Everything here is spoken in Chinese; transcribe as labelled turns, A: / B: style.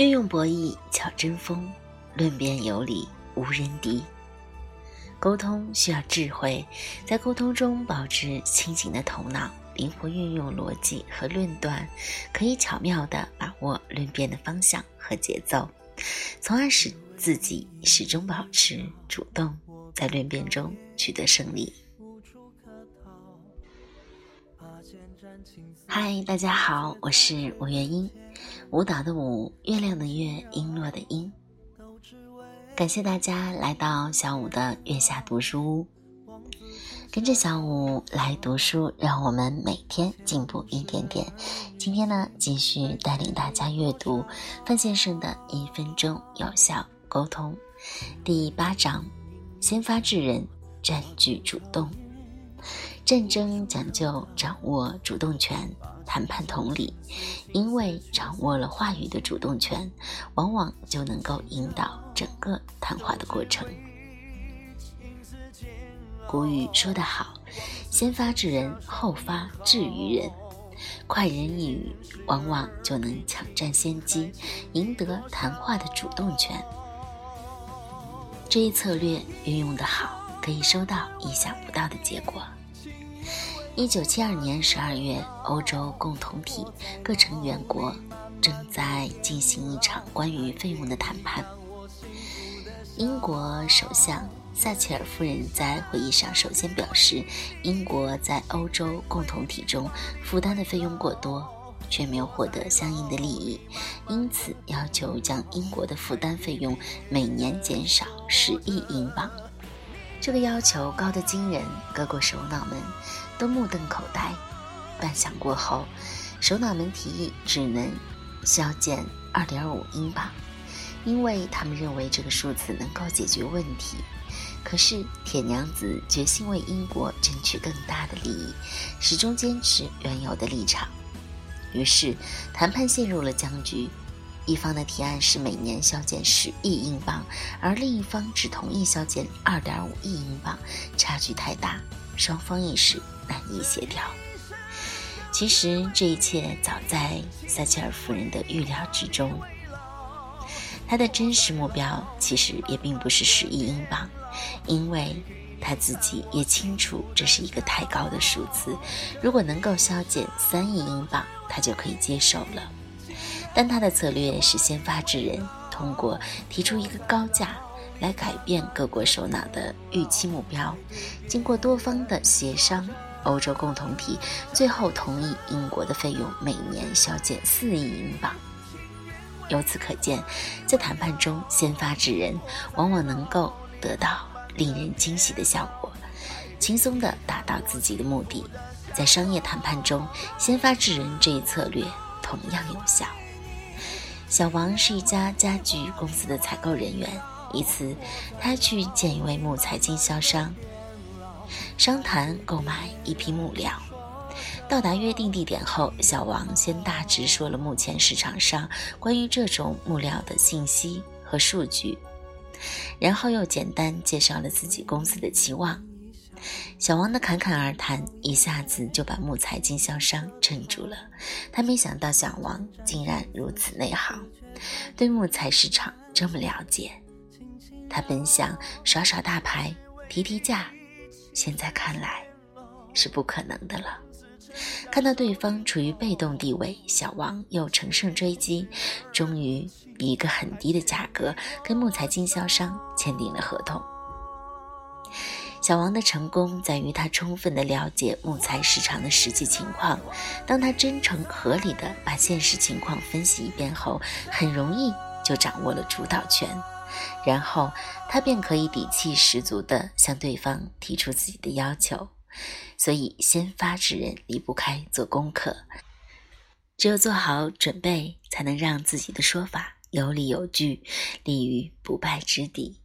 A: 运用博弈巧争锋，论辩有理无人敌。沟通需要智慧，在沟通中保持清醒的头脑，灵活运用逻辑和论断，可以巧妙地把握论辩的方向和节奏，从而使自己始终保持主动，在论辩中取得胜利。嗨，大家好，我是五月英，舞蹈的舞，月亮的月，璎珞的璎。感谢大家来到小五的月下读书屋，跟着小五来读书，让我们每天进步一点点。今天呢，继续带领大家阅读范先生的《一分钟有效沟通》第八章：先发制人，占据主动。战争讲究掌握主动权，谈判同理，因为掌握了话语的主动权，往往就能够引导整个谈话的过程。古语说得好：“先发制人，后发制于人。”快人一语，往往就能抢占先机，赢得谈话的主动权。这一策略运用得好，可以收到意想不到的结果。一九七二年十二月，欧洲共同体各成员国正在进行一场关于费用的谈判。英国首相撒切尔夫人在会议上首先表示，英国在欧洲共同体中负担的费用过多，却没有获得相应的利益，因此要求将英国的负担费用每年减少十亿英镑。这个要求高得惊人，各国首脑们都目瞪口呆。半晌过后，首脑们提议只能削减二点五英镑，因为他们认为这个数字能够解决问题。可是铁娘子决心为英国争取更大的利益，始终坚持原有的立场。于是谈判陷入了僵局。一方的提案是每年削减十亿英镑，而另一方只同意削减二点五亿英镑，差距太大，双方一时难以协调。其实这一切早在撒切尔夫人的预料之中。她的真实目标其实也并不是十亿英镑，因为他自己也清楚这是一个太高的数字。如果能够削减三亿英镑，他就可以接受了。但他的策略是先发制人，通过提出一个高价来改变各国首脑的预期目标。经过多方的协商，欧洲共同体最后同意英国的费用每年削减四亿英镑。由此可见，在谈判中先发制人，往往能够得到令人惊喜的效果，轻松地达到自己的目的。在商业谈判中，先发制人这一策略同样有效。小王是一家家具公司的采购人员。一次，他去见一位木材经销商，商谈购买一批木料。到达约定地点后，小王先大致说了目前市场上关于这种木料的信息和数据，然后又简单介绍了自己公司的期望。小王的侃侃而谈一下子就把木材经销商镇住了。他没想到小王竟然如此内行，对木材市场这么了解。他本想耍耍大牌提提价，现在看来是不可能的了。看到对方处于被动地位，小王又乘胜追击，终于以一个很低的价格跟木材经销商签订了合同。小王的成功在于他充分地了解木材市场的实际情况。当他真诚合理地把现实情况分析一遍后，很容易就掌握了主导权。然后他便可以底气十足地向对方提出自己的要求。所以，先发制人离不开做功课。只有做好准备，才能让自己的说法有理有据，立于不败之地。